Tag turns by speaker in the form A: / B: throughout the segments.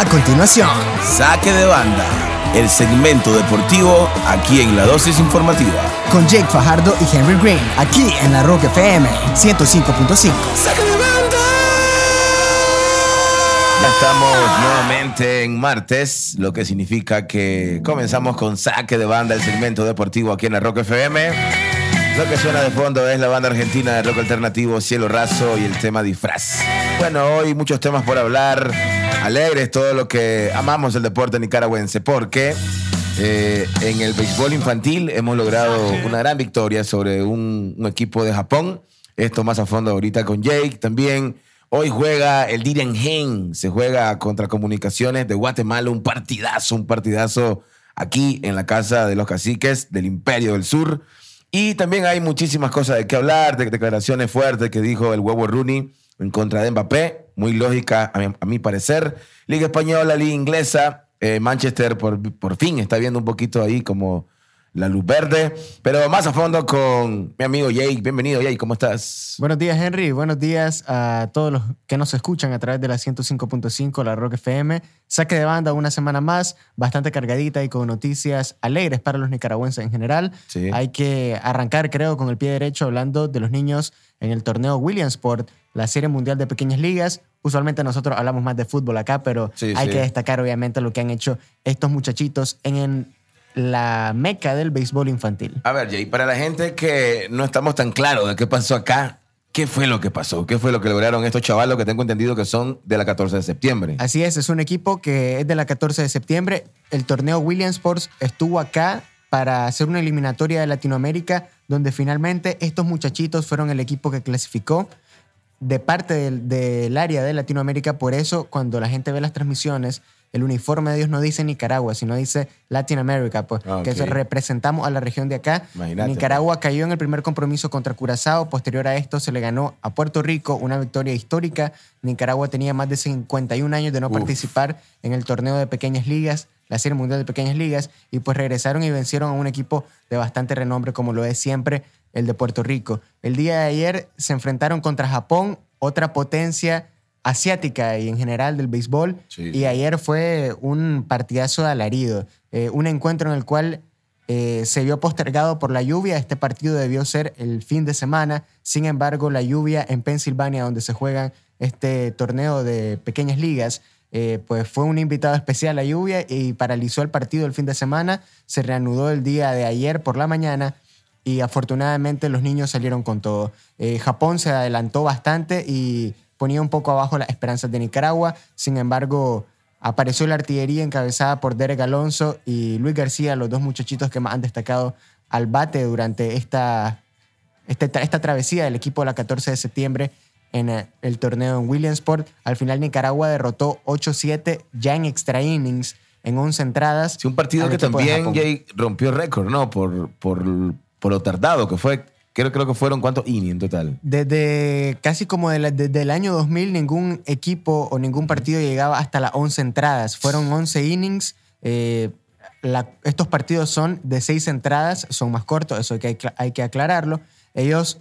A: A continuación,
B: Saque de banda, el segmento deportivo aquí en la dosis informativa.
A: con Jake Fajardo y Henry Green, aquí en la Rock FM 105.5.
B: Saque de banda. Ya estamos nuevamente en martes, lo que significa que comenzamos con Saque de banda, el segmento deportivo aquí en la Rock FM. Lo que suena de fondo es la banda argentina de rock alternativo Cielo Raso y el tema disfraz. Bueno, hoy muchos temas por hablar, alegres, todo lo que amamos el deporte nicaragüense, porque eh, en el béisbol infantil hemos logrado una gran victoria sobre un, un equipo de Japón. Esto más a fondo ahorita con Jake. También hoy juega el Dirian Gen, se juega contra Comunicaciones de Guatemala, un partidazo, un partidazo aquí en la casa de los caciques del Imperio del Sur. Y también hay muchísimas cosas de qué hablar, de declaraciones fuertes que dijo el huevo Rooney en contra de Mbappé, muy lógica a mi, a mi parecer. Liga Española, Liga Inglesa, eh, Manchester por, por fin está viendo un poquito ahí como la luz verde. Pero más a fondo con mi amigo Jake. Bienvenido, Jake, ¿cómo estás?
C: Buenos días, Henry. Buenos días a todos los que nos escuchan a través de la 105.5, la Rock FM. Saque de banda una semana más, bastante cargadita y con noticias alegres para los nicaragüenses en general.
B: Sí.
C: Hay que arrancar, creo, con el pie derecho hablando de los niños en el torneo Williamsport, la Serie Mundial de Pequeñas Ligas. Usualmente nosotros hablamos más de fútbol acá, pero
B: Sí,
C: hay
B: sí.
C: que destacar obviamente lo que han hecho estos muchachitos en, en la meca del béisbol infantil.
B: A ver, Jay, para la gente que no estamos tan claros de qué pasó acá, ¿qué fue lo que pasó? ¿Qué fue lo que lograron estos chavalos que tengo entendido que son de la 14 de septiembre?
C: Así es, es un equipo que es de la 14 de septiembre. El torneo Williamsports estuvo acá para hacer una eliminatoria de Latinoamérica, donde finalmente estos muchachitos fueron el equipo que clasificó de parte del, del área de Latinoamérica. Por eso, cuando la gente ve las transmisiones, el uniforme de ellos no dice Nicaragua, sino dice Latinoamérica, pues
B: Ah,
C: que eso representamos a la región de acá.
B: Imagínate.
C: Nicaragua cayó en el primer compromiso contra Curazao. Posterior a esto, se le ganó a Puerto Rico una victoria histórica. Nicaragua tenía más de 51 años de no
B: Uf.
C: participar en el torneo de pequeñas ligas, la Serie Mundial de Pequeñas Ligas, y pues regresaron y vencieron a un equipo de bastante renombre, como lo es siempre el de Puerto Rico. El día de ayer se enfrentaron contra Japón, otra potencia asiática y en general del béisbol.
B: Sí,
C: y ayer fue un partidazo de alarido, eh, un encuentro en el cual eh, se vio postergado por la lluvia. Este partido debió ser el fin de semana. Sin embargo, la lluvia en Pensilvania, donde se juegan este torneo de pequeñas ligas, eh, pues fue un invitado especial la lluvia y paralizó el partido el fin de semana. Se reanudó el día de ayer por la mañana y afortunadamente los niños salieron con todo. Eh, Japón se adelantó bastante y ponía un poco abajo las esperanzas de Nicaragua. Sin embargo, apareció la artillería encabezada por Derek Alonso y Luis García, los dos muchachitos que más han destacado al bate durante esta, tra- esta travesía del equipo de la 14 de septiembre en eh, el torneo en Williamsport. Al final Nicaragua derrotó 8-7 ya en extra innings en 11 entradas.
B: Sí, un partido que también. Jay, rompió récord, ¿no? Por, por, por lo tardado que fue. Creo, creo que fueron cuántos innings en total.
C: Desde casi como de la- desde el año 2000, ningún equipo o ningún partido llegaba hasta las 11 entradas. Fueron 11 innings. eh, la- estos partidos son de 6 entradas, son más cortos, eso hay que, hay que aclararlo. Ellos,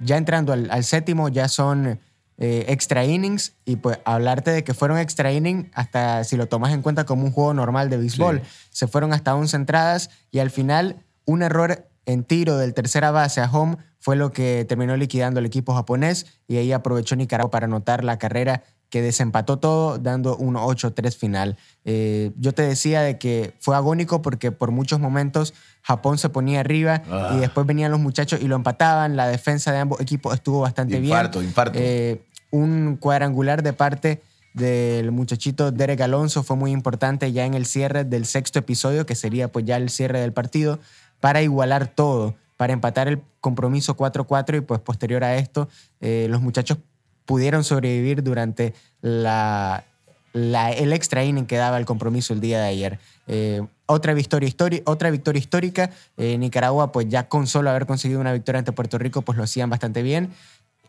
C: ya entrando al, al séptimo, ya son eh, extra innings. Y pues hablarte de que fueron extra innings, hasta si lo tomas en cuenta como un juego normal de béisbol, se fueron hasta 11 entradas y al final un error en tiro del tercera base a home fue lo que terminó liquidando el equipo japonés y ahí aprovechó Nicaragua para anotar la carrera que desempató todo dando un 8-3 final. Eh, yo te decía de que fue agónico porque por muchos momentos Japón se ponía arriba
B: Ah.
C: y después venían los muchachos y lo empataban. La defensa de ambos equipos estuvo bastante
B: Infarto,
C: bien.
B: infarto.
C: Eh, un cuadrangular de parte del muchachito Derek Alonso fue muy importante ya en el cierre del sexto episodio, que sería pues ya el cierre del partido, para igualar todo, para empatar el compromiso 4-4 y pues posterior a esto eh, los muchachos pudieron sobrevivir durante la, la- el extra inning que daba el compromiso el día de ayer. Eh, otra, victoria otra victoria histórica, eh, Nicaragua pues ya con solo haber conseguido una victoria ante Puerto Rico pues lo hacían bastante bien.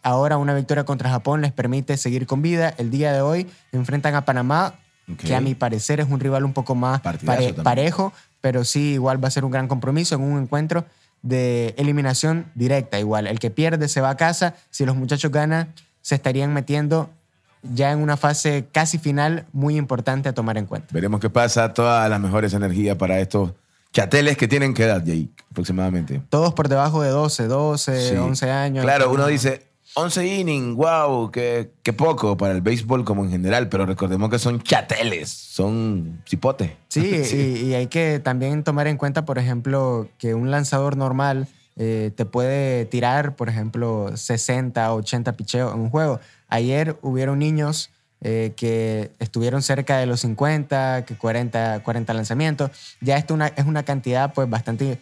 C: Ahora una victoria contra Japón les permite seguir con vida. El día de hoy enfrentan a Panamá, que a mi parecer es un rival un poco más pare- parejo, pero sí igual va a ser un gran compromiso en un encuentro de eliminación directa igual. El que pierde se va a casa, si los muchachos ganan se estarían metiendo ya en una fase casi final muy importante a tomar en cuenta.
B: Veremos qué pasa. Todas las mejores energías para estos chateles que tienen que edad, Jay, aproximadamente.
C: Todos por debajo de 12, 12,
B: Sí.
C: 11 años.
B: Claro, uno dice 11 innings, wow, qué, qué poco para el béisbol como en general, pero recordemos que son chateles, son cipotes.
C: Sí, Y, y hay que también tomar en cuenta, por ejemplo, que un lanzador normal eh, te puede tirar, por ejemplo, 60, 80 picheos en un juego. Ayer hubieron niños eh, que estuvieron cerca de los 50, que 40, 40 lanzamientos. Ya esto una, es una cantidad pues bastante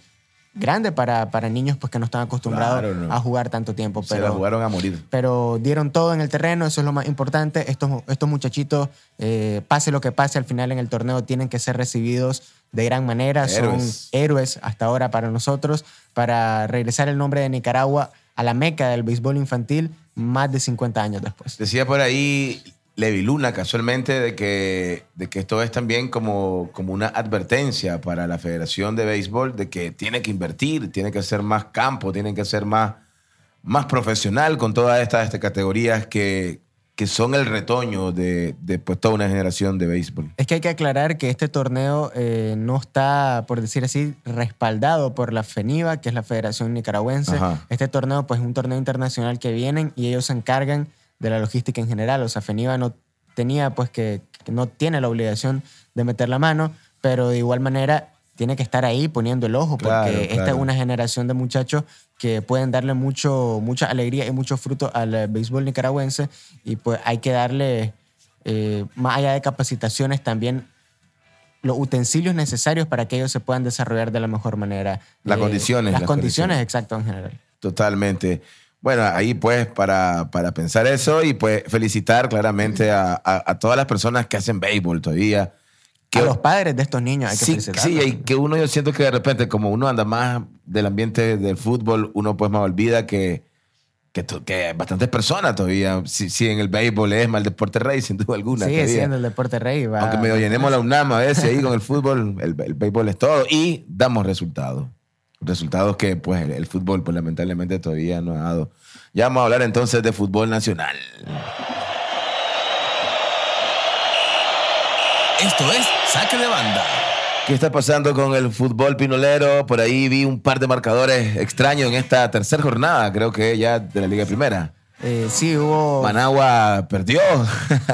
C: grande para, para niños pues, que no están acostumbrados
B: Claro, no.
C: a jugar tanto tiempo.
B: Se la
C: Pero,
B: jugaron a morir.
C: pero dieron todo en el terreno, eso es lo más importante. Estos, estos muchachitos, eh, pase lo que pase, al final en el torneo tienen que ser recibidos de gran manera.
B: Héroes.
C: Son héroes hasta ahora para nosotros, para regresar el nombre de Nicaragua a la meca del béisbol infantil más de 50 años después.
B: Decía por ahí Levi Luna casualmente de que, de que esto es también como, como una advertencia para la Federación de Béisbol de que tiene que invertir, tiene que ser más campo, tiene que ser más, más profesional con todas estas categorías que, que son el retoño de, de pues, toda una generación de béisbol.
C: Es que hay que aclarar que este torneo eh, no está, por decir así, respaldado por la FENIVA, que es la Federación Nicaragüense.
B: Ajá.
C: Este torneo, pues, es un torneo internacional que vienen y ellos se encargan de la logística en general. O sea, FENIVA no tenía, pues, que, que no tiene la obligación de meter la mano, pero de igual manera tiene que estar ahí poniendo el ojo, porque
B: Claro,
C: esta
B: claro.
C: es una generación de muchachos que pueden darle mucho, mucha alegría y mucho fruto al eh, béisbol nicaragüense y pues hay que darle, eh, más allá de capacitaciones, también los utensilios necesarios para que ellos se puedan desarrollar de la mejor manera.
B: Las
C: Eh,
B: condiciones,
C: Las,
B: las
C: condiciones,
B: condiciones.
C: exacto, en general.
B: Totalmente. Bueno, ahí pues para, para pensar eso y pues felicitar claramente a, a- a todas las personas que hacen béisbol todavía. Que,
C: a los padres de estos niños hay que
B: sí,
C: felicitarlos.
B: sí, y que uno yo siento que de repente como uno anda más del ambiente del fútbol, uno pues más olvida que, que, que bastantes personas todavía, si, si en el béisbol es más el deporte rey, sin duda alguna.
C: Sigue
B: todavía.
C: siendo el deporte rey. va-
B: Aunque medio llenemos la UNAM a veces ahí con el fútbol, el, el béisbol es todo y damos resultados. Resultados que pues el, el fútbol pues lamentablemente todavía no ha dado. Ya vamos a hablar entonces de fútbol nacional.
D: Esto es Saque de Banda.
B: ¿Qué está pasando con el fútbol pinolero? Por ahí vi un par de marcadores extraños en esta tercera jornada, creo que ya de la Liga Primera.
C: Eh, sí, hubo...
B: Managua perdió,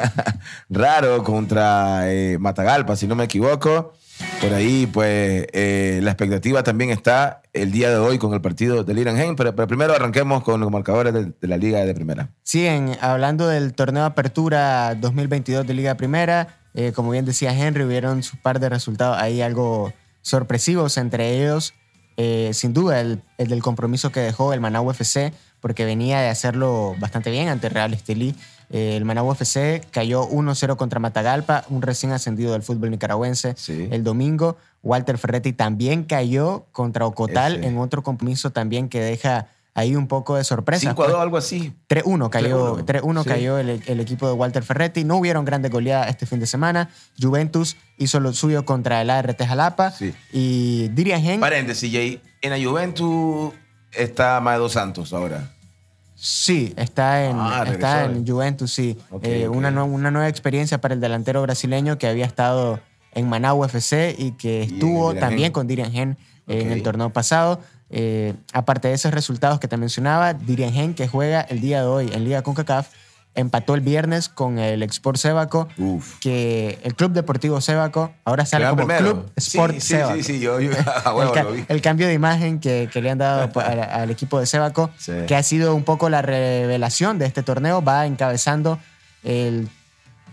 B: raro, contra eh, Matagalpa, si no me equivoco. Por ahí, pues, eh, la expectativa también está el día de hoy con el partido del Irangen, pero, pero primero arranquemos con los marcadores de, de la Liga de Primera.
C: Siguen hablando del torneo Apertura 2022 de Liga Primera. Eh, como bien decía Henry, hubieron su par de resultados ahí algo sorpresivos, entre ellos, eh, sin duda, el, el del compromiso que dejó el Managua FC, porque venía de hacerlo bastante bien ante Real Estelí. Eh, el Managua FC cayó 1-0 contra Matagalpa, un recién ascendido del fútbol nicaragüense.
B: Sí.
C: El domingo, Walter Ferretti también cayó contra Ocotal
B: Ese.
C: en otro compromiso también que deja ahí un poco de sorpresa.
B: 5 a 2, algo así.
C: 3-1 cayó,
B: 3-1,
C: 3-1
B: sí.
C: cayó el, el equipo de Walter Ferretti. No hubieron grandes goleadas este fin de semana. Juventus hizo lo suyo contra el ART Jalapa.
B: Sí.
C: Y Dirigen,
B: Paréntesis, Jay. En la Juventus está Maedo Santos ahora.
C: Sí, está en,
B: Ah,
C: está
B: regresó.
C: en Juventus, sí. Eh. Una, nue- una nueva experiencia para el delantero brasileño que había estado en Managua FC y que
B: en
C: estuvo también con Dirigen en
B: Ok.
C: el torneo pasado. Eh, aparte de esos resultados que te mencionaba, Dirigen, que juega el día de hoy en Liga CONCACAF, empató el viernes con el Export Sébaco.
B: Uf.
C: que el Club Deportivo Sébaco ahora sale como
B: primero.
C: Club Sport
B: sí, sí,
C: Sébaco.
B: Sí, sí, yo,
C: el,
B: huevo
C: ca-
B: lo vi.
C: el cambio de imagen que, que le han dado al, al equipo de Sébaco,
B: Sí.
C: que ha sido un poco la revelación de este torneo, va encabezando el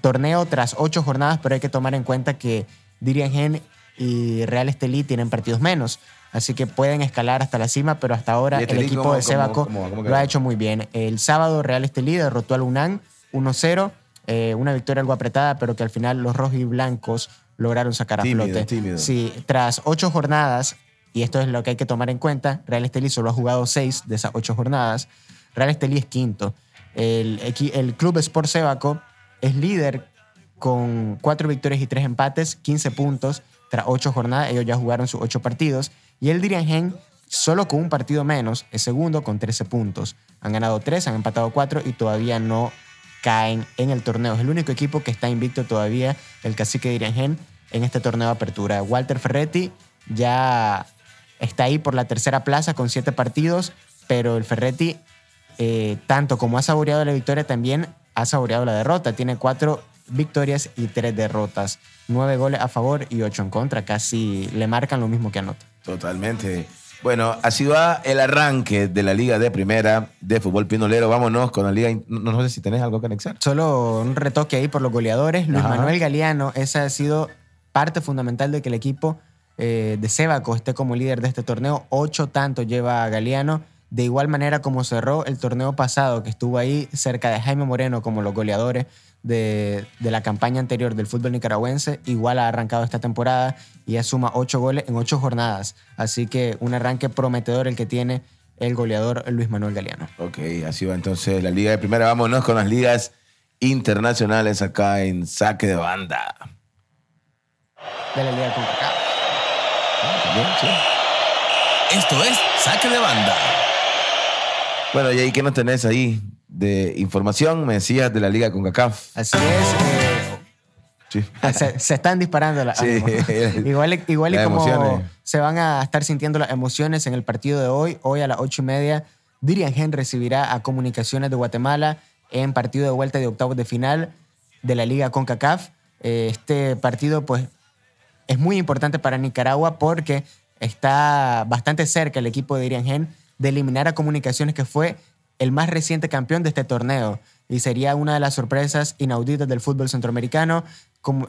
C: torneo tras ocho jornadas, pero hay que tomar en cuenta que Dirigen y Real Estelí tienen partidos menos. Así que pueden escalar hasta la cima, pero hasta ahora
B: ¿Y
C: el equipo
B: cómo-
C: de
B: cómo
C: lo ha hecho muy bien. El sábado Real Estelí derrotó al UNAM 1-0, eh, una victoria algo apretada, pero que al final los rojos y blancos lograron sacar a
B: Tímido,
C: flote.
B: tímido.
C: Sí, tras ocho jornadas, y esto es lo que hay que tomar en cuenta, Real Estelí solo ha jugado seis de esas ocho jornadas. Real Estelí es quinto. El, el Club Sport Sébaco es líder con cuatro victorias y tres empates, 15 puntos tras ocho jornadas. Ellos ya jugaron sus ocho partidos. Y el Dirigen, solo con un partido menos, es segundo con 13 puntos. Han ganado tres, han empatado cuatro y todavía no caen en el torneo. Es el único equipo que está invicto todavía, el cacique de Iriangén, en este torneo de apertura. Walter Ferretti ya está ahí por la tercera plaza con siete partidos, pero el Ferretti, eh, tanto como ha saboreado la victoria, también ha saboreado la derrota. Tiene cuatro victorias y tres derrotas. Nueve goles a favor y ocho en contra. Casi le marcan lo mismo que anota.
B: Totalmente. Bueno, así va el arranque de la Liga de Primera de Fútbol Pinolero. Vámonos con la Liga. No, no sé si tenés algo que anexar.
C: Solo un retoque ahí por los goleadores. Luis
B: Ajá.
C: Manuel Galeano, esa ha sido parte fundamental de que el equipo eh, de Sebaco esté como líder de este torneo. Ocho tantos lleva Galeano. De igual manera como cerró el torneo pasado, que estuvo ahí cerca de Jaime Moreno como los goleadores de, de la campaña anterior del fútbol nicaragüense, igual ha arrancado esta temporada y ya suma ocho goles en ocho jornadas. Así que un arranque prometedor el que tiene el goleador Luis Manuel Galeano.
B: Ok, así va entonces la Liga de Primera. Vámonos con las ligas internacionales acá en Saque de Banda.
C: De la Liga CONCACAF.
B: También, sí.
D: Esto es Saque de Banda.
B: Bueno, y ahí, ¿qué nos tenés ahí de información? Me decías de la Liga con CACAF.
C: Así es. eh,
B: Sí.
C: se, se están disparando las
B: Sí.
C: igual igual y como
B: emociones.
C: se van a estar sintiendo las emociones en el partido de hoy, hoy a las ocho y media, Dirian Gen recibirá a Comunicaciones de Guatemala en partido de vuelta de octavos de final de la Liga CONCACAF. Eh, Este partido, pues, es muy importante para Nicaragua porque está bastante cerca el equipo de Irian Gen de eliminar a Comunicaciones, que fue el más reciente campeón de este torneo. Y sería una de las sorpresas inauditas del fútbol centroamericano.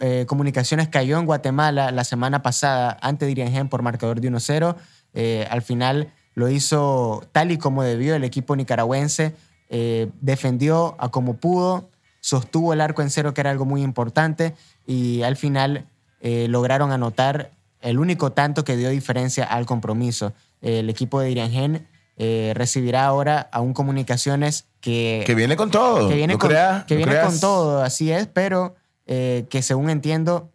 C: Eh, Comunicaciones cayó en Guatemala la semana pasada ante de Irian Gen por marcador de 1-0. Eh, al final lo hizo tal y como debió el equipo nicaragüense. Eh, defendió a como pudo, sostuvo el arco en cero, que era algo muy importante, y al final lograron anotar el único tanto que dio diferencia al compromiso. El equipo de Iriangen eh, recibirá ahora a un Comunicaciones que,
B: Que viene con todo.
C: que viene,
B: no
C: con,
B: creas,
C: que
B: no
C: viene con todo, así es, pero eh, que según entiendo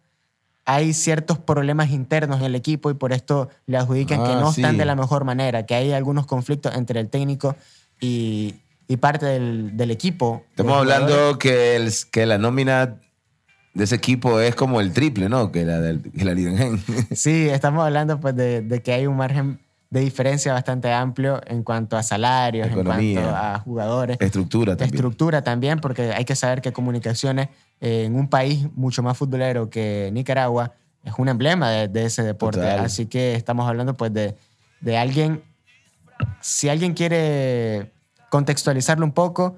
C: hay ciertos problemas internos en el equipo y por esto le adjudican que
B: Ah,
C: no
B: sí.
C: están de la mejor manera, que hay algunos conflictos entre el técnico y, y parte del, del equipo.
B: Estamos hablando que, el- que la nómina de ese equipo es como el triple, ¿no? Que la del que la Liga en Gen.
C: Sí, estamos hablando pues de, de que hay un margen de diferencia bastante amplio en cuanto a salarios,
B: Economía.
C: en cuanto a jugadores.
B: Estructura también.
C: estructura también, porque hay que saber que comunicaciones eh, en un país mucho más futbolero que Nicaragua es un emblema de, de ese deporte.
B: Total.
C: Así que estamos hablando pues de, de alguien, si alguien quiere contextualizarlo un poco,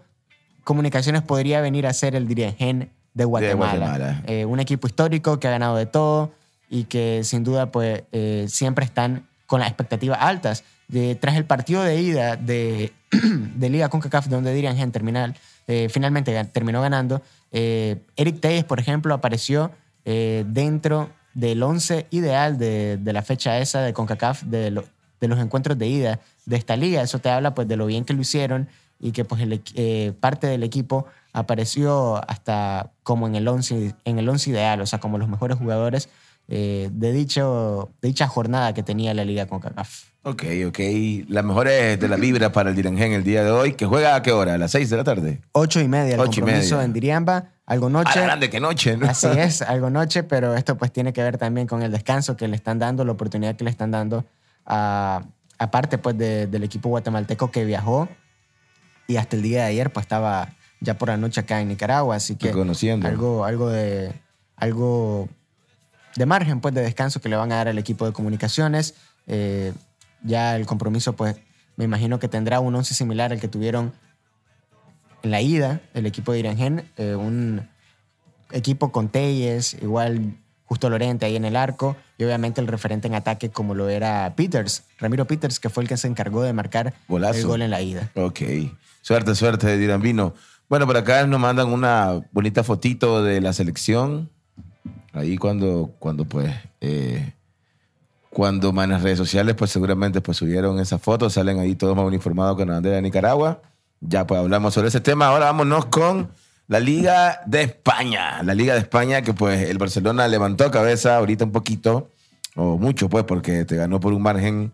C: comunicaciones podría venir a ser el Dirigen de Guatemala.
B: Guatemala.
C: Eh, un equipo histórico que ha ganado de todo y que sin duda pues eh, siempre están con las expectativas altas. De, tras el partido de ida de, de Liga CONCACAF, donde Dirian terminal, eh, finalmente terminó ganando, eh, Eric Teyes, por ejemplo, apareció eh, dentro del 11 ideal de, la fecha esa de CONCACAF, de, lo- de los encuentros de ida de esta liga. Eso te habla pues de lo bien que lo hicieron y que pues eh, parte del equipo apareció hasta como en el 11, en el 11 ideal, o sea, como los mejores jugadores eh, de, dicho, de dicha jornada que tenía la liga CONCACAF.
B: Ok, ok. Las mejores de la vibra para el Direngen el día de hoy. ¿Que juega a qué hora? ¿A las 6 de la tarde?
C: Ocho y media el
B: Ocho y
C: compromiso
B: media.
C: en Diriamba, algo noche.
B: la grande que noche, ¿no?
C: Así es, algo noche, pero esto pues tiene que ver también con el descanso que le están dando, la oportunidad que le están dando a, aparte pues de- del equipo guatemalteco que viajó y hasta el día de ayer pues estaba ya por la noche acá en Nicaragua, así que
B: Reconociendo.
C: algo, algo de algo de margen pues de descanso que le van a dar al equipo de comunicaciones. Eh, ya el compromiso pues me imagino que tendrá un once similar al que tuvieron en la ida el equipo de Irangen, eh, un equipo con Telles, igual Justo Lorente ahí en el arco y obviamente el referente en ataque como lo era Peters, Ramiro Peters, que fue el que se encargó de marcar
B: Golazo.
C: el gol en la ida.
B: Ok. Suerte, suerte, Dirán Vino. Bueno, por acá nos mandan una bonita fotito de la selección. Ahí cuando, cuando pues, eh, cuando las redes sociales, pues seguramente pues subieron esas fotos, salen ahí todos más uniformados con la bandera de Nicaragua. Ya pues hablamos sobre ese tema. Ahora vámonos con la Liga de España. La Liga de España que pues el Barcelona levantó cabeza ahorita un poquito, o mucho pues, porque te ganó por un margen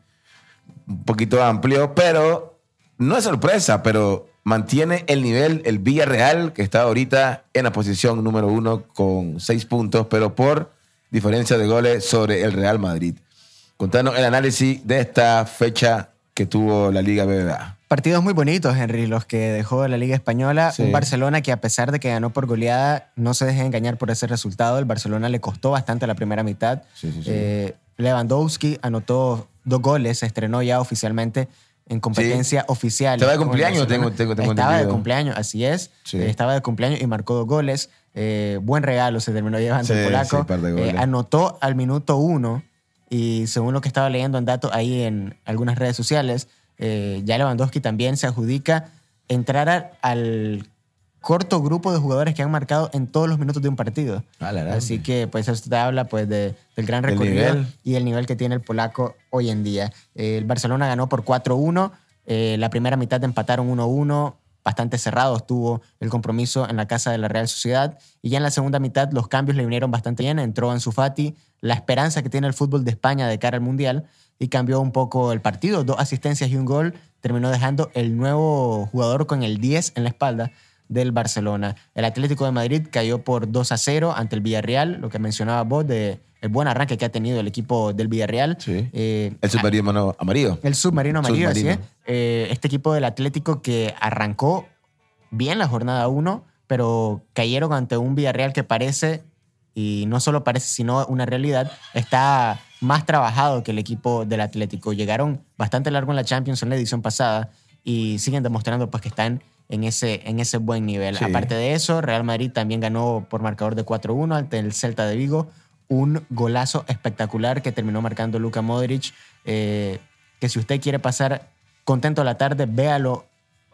B: un poquito amplio, pero no es sorpresa, pero mantiene el nivel el Villarreal, que está ahorita en la posición número uno con seis puntos, pero por diferencia de goles sobre el Real Madrid. Contanos el análisis de esta fecha que tuvo la Liga BBVA.
C: Partidos muy bonitos, Henry, los que dejó la Liga Española.
B: Sí.
C: Un Barcelona que a pesar de que ganó por goleada, no se deje engañar por ese resultado. El Barcelona le costó bastante la primera mitad.
B: Sí, sí, sí.
C: Eh, Lewandowski anotó dos goles, se estrenó ya oficialmente en competencia oficial.
B: Estaba de cumpleaños, tengo- tengo- tengo
C: Estaba de cumpleaños, así es.
B: Sí.
C: Eh, estaba de cumpleaños y marcó dos goles. Eh, buen regalo se terminó llevando
B: Sí,
C: el polaco. Eh, anotó al minuto uno y según lo que estaba leyendo en datos ahí en algunas redes sociales, eh, ya Lewandowski también se adjudica entrar al corto grupo de jugadores que han marcado en todos los minutos de un partido.
B: Ah.
C: Así que pues eso te habla pues de- del gran recorrido
B: nivel.
C: y el nivel que tiene el polaco hoy en día. Eh, el Barcelona ganó por 4-1, eh, la primera mitad empataron 1-1, bastante cerrado estuvo el compromiso en la casa de la Real Sociedad y ya en la segunda mitad los cambios le vinieron bastante bien, entró Ansu Fati, la esperanza que tiene el fútbol de España de cara al Mundial y cambió un poco el partido, dos asistencias y un gol, terminó dejando el nuevo jugador con el 10 en la espalda del Barcelona. El Atlético de Madrid cayó por 2 a 0 ante el Villarreal, lo que mencionaba vos de el buen arranque que ha tenido el equipo del Villarreal.
B: Sí.
C: Eh,
B: El submarino amarillo.
C: el submarino amarillo, así
B: Submarino.
C: es. Eh, este equipo del Atlético que arrancó bien la jornada 1, pero cayeron ante un Villarreal que parece, y no solo parece, sino una realidad, está más trabajado que el equipo del Atlético. Llegaron bastante largo en la Champions en la edición pasada y siguen demostrando pues, que están en ese, en ese buen nivel.
B: Sí.
C: Aparte de eso, Real Madrid también ganó por marcador de 4-1 ante el Celta de Vigo. Un golazo espectacular que terminó marcando Luka Modric. eh, que si usted quiere pasar contento la tarde, véalo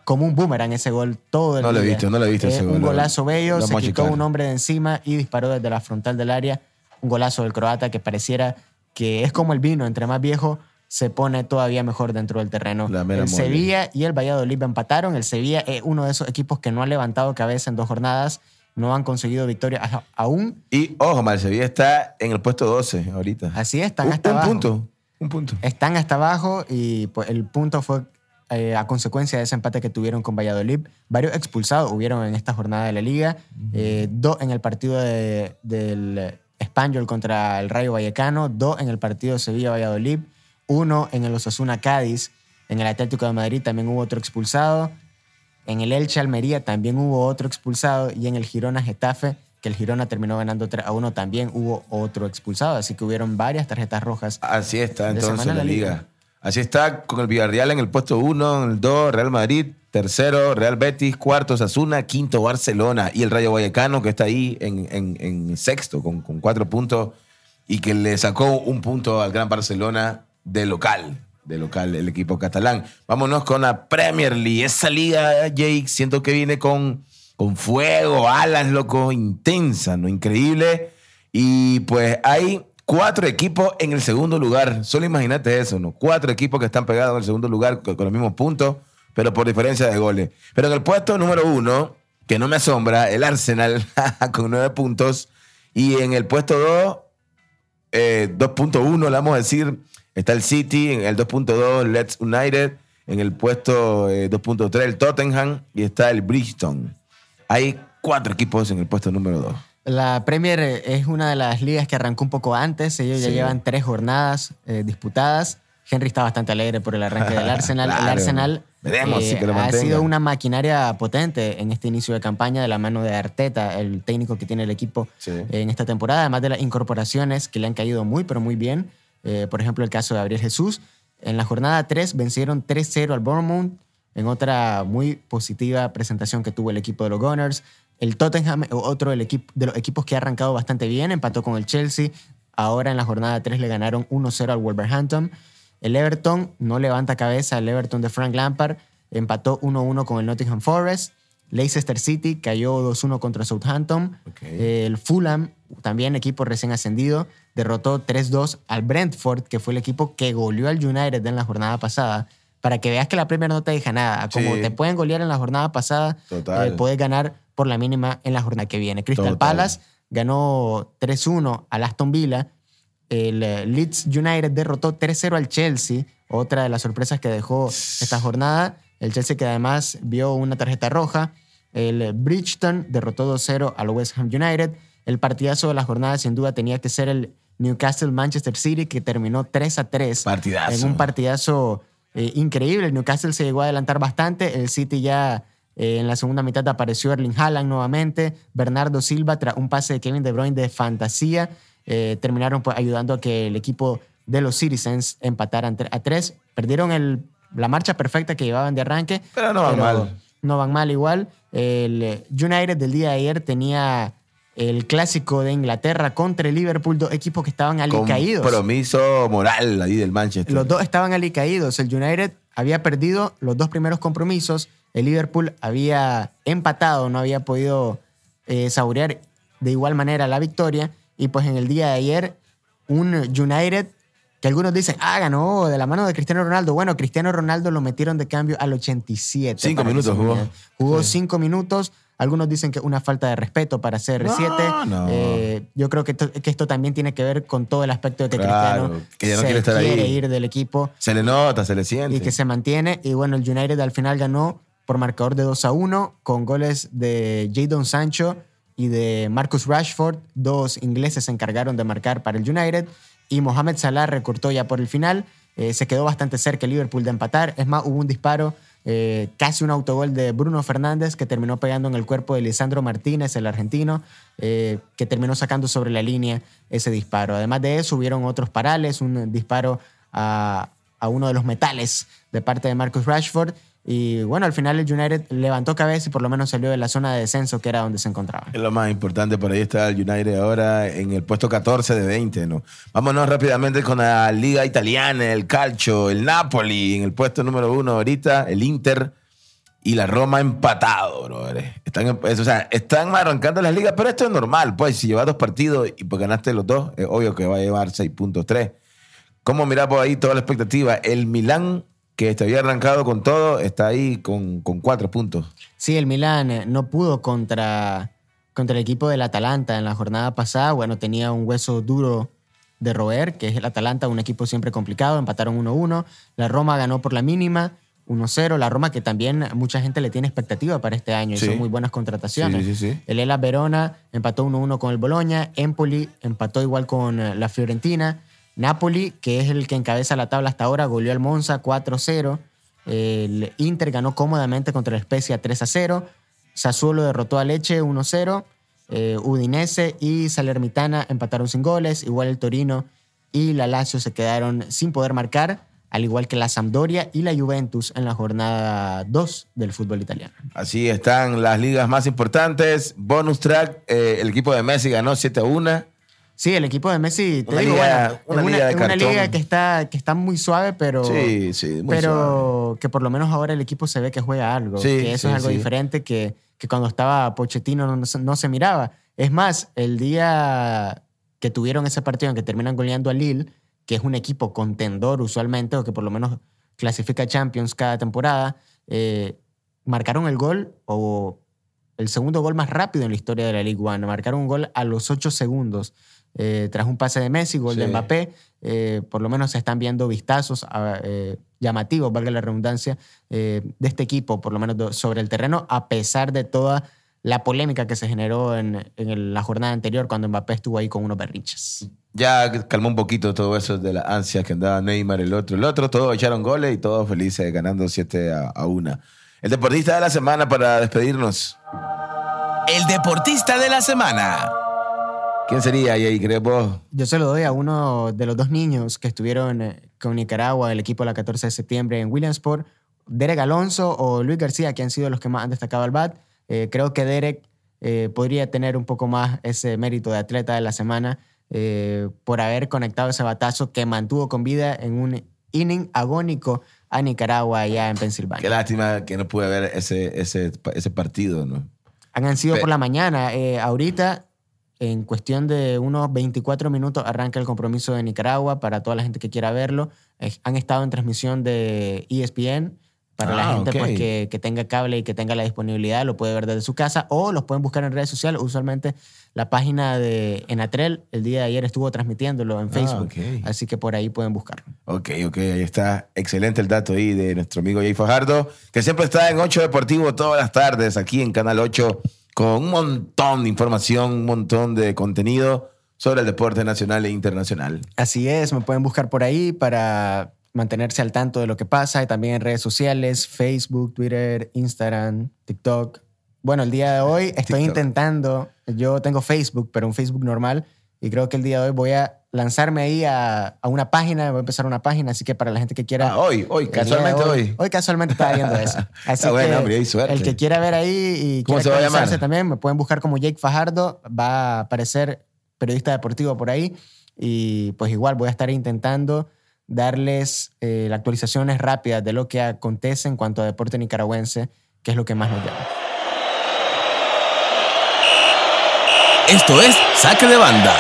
C: como un boomerang ese gol todo el
B: No lo he
C: día.
B: visto, no lo he visto
C: Eh,
B: ese gol,
C: Un golazo bello,
B: lo
C: se quitó un hombre de encima y disparó desde la frontal del área. Un golazo del croata que pareciera que es como el vino, entre más viejo se pone todavía mejor dentro del terreno.
B: La mera
C: el. Sevilla y el Valladolid empataron. El Sevilla es uno de esos equipos que no ha levantado cabeza en dos jornadas, no han conseguido victoria aún.
B: Y ojo, Mar, Sevilla está en el puesto 12 ahorita.
C: Así es, están
B: un,
C: hasta
B: un
C: abajo.
B: punto. Un punto.
C: Están hasta abajo y pues, el punto fue eh, a consecuencia de ese empate que tuvieron con Valladolid. Varios expulsados hubieron en esta jornada de la liga. Eh, dos en el partido de- del Espanyol contra el Rayo Vallecano, dos en el partido Sevilla-Valladolid, uno en el Osasuna Cádiz, en el Atlético de Madrid también hubo otro expulsado, en el Elche Almería también hubo otro expulsado y en el Girona Getafe, que el Girona terminó ganando 3 a 1, también hubo otro expulsado. Así que hubieron varias tarjetas rojas
B: Así está entonces
C: en la
B: liga.
C: liga.
B: Así está con el Villarreal en el puesto 1, en el 2, Real Madrid, tercero, Real Betis, cuarto, Sasuna, quinto, Barcelona y el Rayo Vallecano que está ahí en, en- en sexto con, con cuatro puntos y que le sacó un punto al Gran Barcelona de local, de local el equipo catalán. Vámonos con la Premier League. Esa liga, Jake, siento que viene con, con fuego, alas, loco, intensa, ¿no? Increíble. Y pues hay cuatro equipos en el segundo lugar. Solo imagínate eso, ¿no? Cuatro equipos que están pegados en el segundo lugar con, los mismos puntos, pero por diferencia de goles. Pero en el puesto número uno, que no me asombra, el Arsenal con nueve puntos. Y en el puesto dos, eh, 2.1, le vamos a decir, está el City, en el 2.2, Let's United, en el puesto eh, 2.3, el Tottenham, y está el Bridgestone. Hay cuatro equipos en el puesto número dos.
C: La Premier eh, es una de las ligas que arrancó un poco antes. Ellos ya
B: Sí.
C: llevan tres jornadas eh, disputadas. Henry está bastante alegre por el arranque del Arsenal. el
B: Claro.
C: Arsenal eh,
B: Veremos si que lo
C: ha sido una maquinaria potente en este inicio de campaña de la mano de Arteta, el técnico que tiene el equipo
B: Sí.
C: en esta temporada, además de las incorporaciones que le han caído muy, pero muy bien. Eh, por ejemplo, el caso de Gabriel Jesús. En la jornada 3 vencieron 3-0 al Bournemouth, en otra muy positiva presentación que tuvo el equipo de los Gunners. El Tottenham, otro del equipo, de los equipos que ha arrancado bastante bien, empató con el Chelsea. Ahora en la jornada 3 le ganaron 1-0 al Wolverhampton. El Everton no levanta cabeza, el Everton de Frank Lampard empató 1-1 con el Nottingham Forest. Leicester City cayó 2-1 contra Southampton.
B: Ok.
C: El Fulham, también equipo recién ascendido, derrotó 3-2 al Brentford, que fue el equipo que goleó al United en la jornada pasada. Para que veas que la Premier no te deja nada. Como
B: Sí.
C: te pueden golear en la jornada pasada, eh, puedes ganar por la mínima en la jornada que viene. Crystal
B: Total.
C: Palace ganó 3-1 al Aston Villa. El eh, Leeds United derrotó 3-0 al Chelsea, otra de las sorpresas que dejó esta jornada. El Chelsea que además vio una tarjeta roja. El Bridgeton derrotó 2-0 al West Ham United. El partidazo de la jornada sin duda tenía que ser el Newcastle-Manchester City que terminó 3-3.
B: Partidazo.
C: En un partidazo eh, increíble. El Newcastle se llegó a adelantar bastante. El City ya eh, en la segunda mitad apareció Erling Haaland nuevamente. Bernardo Silva, tras un pase de Kevin De Bruyne de fantasía, eh, terminaron pues, ayudando a que el equipo de los Citizens empataran a tres. Perdieron el, la marcha perfecta que llevaban de arranque.
B: Pero no van mal.
C: No van mal igual. El United del día de ayer tenía el clásico de Inglaterra contra el Liverpool, dos equipos que estaban alicaídos.
B: Compromiso moral ahí del Manchester.
C: Los dos estaban alicaídos. El United había perdido los dos primeros compromisos. El Liverpool había empatado, no había podido eh, saborear de igual manera la victoria. Y pues en el día de ayer, un United que algunos dicen, ah, ganó de la mano de Cristiano Ronaldo. Bueno, Cristiano Ronaldo lo metieron de cambio al 87.
B: Cinco minutos jugó.
C: Jugó
B: Sí.
C: cinco minutos. Algunos dicen que es una falta de respeto para CR7.
B: No, no.
C: Eh, yo creo que esto, que esto también tiene que ver con todo el aspecto de que
B: Claro,
C: Cristiano
B: que ya no
C: se
B: quiere estar ahí.
C: ir del equipo
B: Se le nota, se le siente.
C: y que se mantiene. Y bueno, el United al final ganó por marcador de 2 a 1 con goles de Jadon Sancho y de Marcus Rashford. Dos ingleses se encargaron de marcar para el United. Y Mohamed Salah recortó ya por el final. Eh, se quedó bastante cerca el Liverpool de empatar. Es más, hubo un disparo, eh, casi un autogol de Bruno Fernández que terminó pegando en el cuerpo de Lisandro Martínez, el argentino, eh, que terminó sacando sobre la línea ese disparo. Además de eso, hubieron otros parales, un disparo a, a uno de los metales de parte de Marcus Rashford. Y bueno, al final el United levantó cabeza y por lo menos salió de la zona de descenso que era donde se encontraba.
B: Es lo más importante, por ahí está el United ahora en el puesto 14 de 20, ¿no? Vámonos rápidamente con la Liga Italiana, el Calcio, el Napoli en el puesto número uno ahorita, el Inter y la Roma empatado, bro. Están, o sea, están arrancando las ligas, pero esto es normal, pues si llevas dos partidos y pues ganaste los dos, es obvio que va a llevar 6.3. ¿Cómo por ahí toda la expectativa? El Milán, que te había arrancado con todo, está ahí con, con cuatro puntos.
C: Sí, el Milan eh, no pudo contra, contra el equipo del Atalanta en la jornada pasada. Bueno, tenía un hueso duro de roer, que es el Atalanta, un equipo siempre complicado. Empataron 1-1. La Roma ganó por la mínima. 1-0, la Roma que también mucha gente le tiene expectativa para este año,
B: Sí.
C: hizo muy buenas contrataciones.
B: Sí, sí, sí, sí.
C: El Ela Verona empató 1-1 con el Boloña, Empoli empató igual con eh, la Fiorentina, Napoli, que es el que encabeza la tabla hasta ahora, goleó al Monza 4-0, el Inter ganó cómodamente contra el Spezia 3-0, Sassuolo derrotó a Leche 1-0, eh, Udinese y Salernitana empataron sin goles, igual el Torino y la Lazio se quedaron sin poder marcar, al igual que la Sampdoria y la Juventus en la jornada 2 del fútbol italiano.
B: Así están las ligas más importantes. Bonus track, eh, el equipo de Messi ganó 7 a 1.
C: Sí, el equipo de Messi, te
B: Una
C: digo,
B: liga-
C: bueno,
B: una liga de
C: en una
B: cartón.
C: liga que está, que está muy suave, pero,
B: Sí, sí, muy
C: pero que por lo menos ahora el equipo se ve que juega algo.
B: Sí,
C: que eso es algo diferente que, que cuando estaba Pochettino no, se- no se miraba. Es más, el día que tuvieron ese partido en que terminan goleando a Lille, que es un equipo contendor usualmente, o que por lo menos clasifica Champions cada temporada, eh, marcaron el gol o el segundo gol más rápido en la historia de la Ligue One. Marcaron un gol a los 8 segundos. Eh, tras un pase de Messi, gol de. Mbappé, eh, por lo menos se están viendo vistazos ah, eh, llamativos, valga la redundancia, eh, de este equipo, por lo menos do- sobre el terreno, a pesar de toda la polémica que se generó en, en el- la jornada anterior cuando Mbappé estuvo ahí con unos berrinches.
B: Ya calmó un poquito todo eso de la ansia que andaba Neymar, el otro, el otro. Todos echaron goles y todos felices ganando 7 a, a 1. El deportista de la semana para despedirnos.
D: El deportista de la semana.
B: ¿Quién sería ahí, crees vos?
C: Yo se lo doy a uno de los dos niños que estuvieron eh, con Nicaragua, el equipo la 14 de septiembre en Williamsport, Derek Alonso o Luis García, que han sido los que más han destacado al BAT. Eh, creo que Derek eh, podría tener un poco más ese mérito de atleta de la semana eh, por haber conectado ese batazo que mantuvo con vida en un inning agónico a Nicaragua allá en Pensilvania.
B: Qué lástima que no pude ver ese, ese, ese partido, ¿no?
C: Han sido por la mañana. Ahorita, en cuestión de unos 24 minutos, arranca el compromiso de Nicaragua para toda la gente que quiera verlo. Eh, han estado en transmisión de ESPN Para la
B: Ah,
C: gente pues, que, que tenga cable y que tenga la disponibilidad, lo puede ver desde su casa o los pueden buscar en redes sociales. Usualmente la página de Enatrel el día de ayer estuvo transmitiéndolo en Facebook,
B: ok.
C: así que por ahí pueden buscarlo.
B: Ok, ok, ahí está. Excelente el dato ahí de nuestro amigo Jay Fajardo, que siempre está en 8 Deportivo todas las tardes aquí en Canal 8 con un montón de información, un montón de contenido sobre el deporte nacional e internacional.
C: Así es, me pueden buscar por ahí para mantenerse al tanto de lo que pasa y también en redes sociales, Facebook, Twitter, Instagram, TikTok. Bueno, el día de hoy estoy
B: TikTok.
C: intentando, yo tengo Facebook, pero un Facebook normal, y creo que el día de hoy voy a lanzarme ahí a, a una página, voy a empezar una página, así que para la gente que quiera...
B: Ah, hoy, hoy, casualmente hoy.
C: Hoy casualmente estaba viendo eso. Así
B: Ah, bueno,
C: que
B: hombre, hay suerte.
C: el que quiera ver ahí y
B: ¿Cómo
C: quiera
B: se va a
C: actualizarse
B: llamar?
C: también, me pueden buscar como Jake Fajardo, va a aparecer periodista deportivo por ahí y pues igual voy a estar intentando darles eh, las actualizaciones rápidas de lo que acontece en cuanto a deporte nicaragüense, que es lo que más nos llama.
D: Esto es Saque de Banda.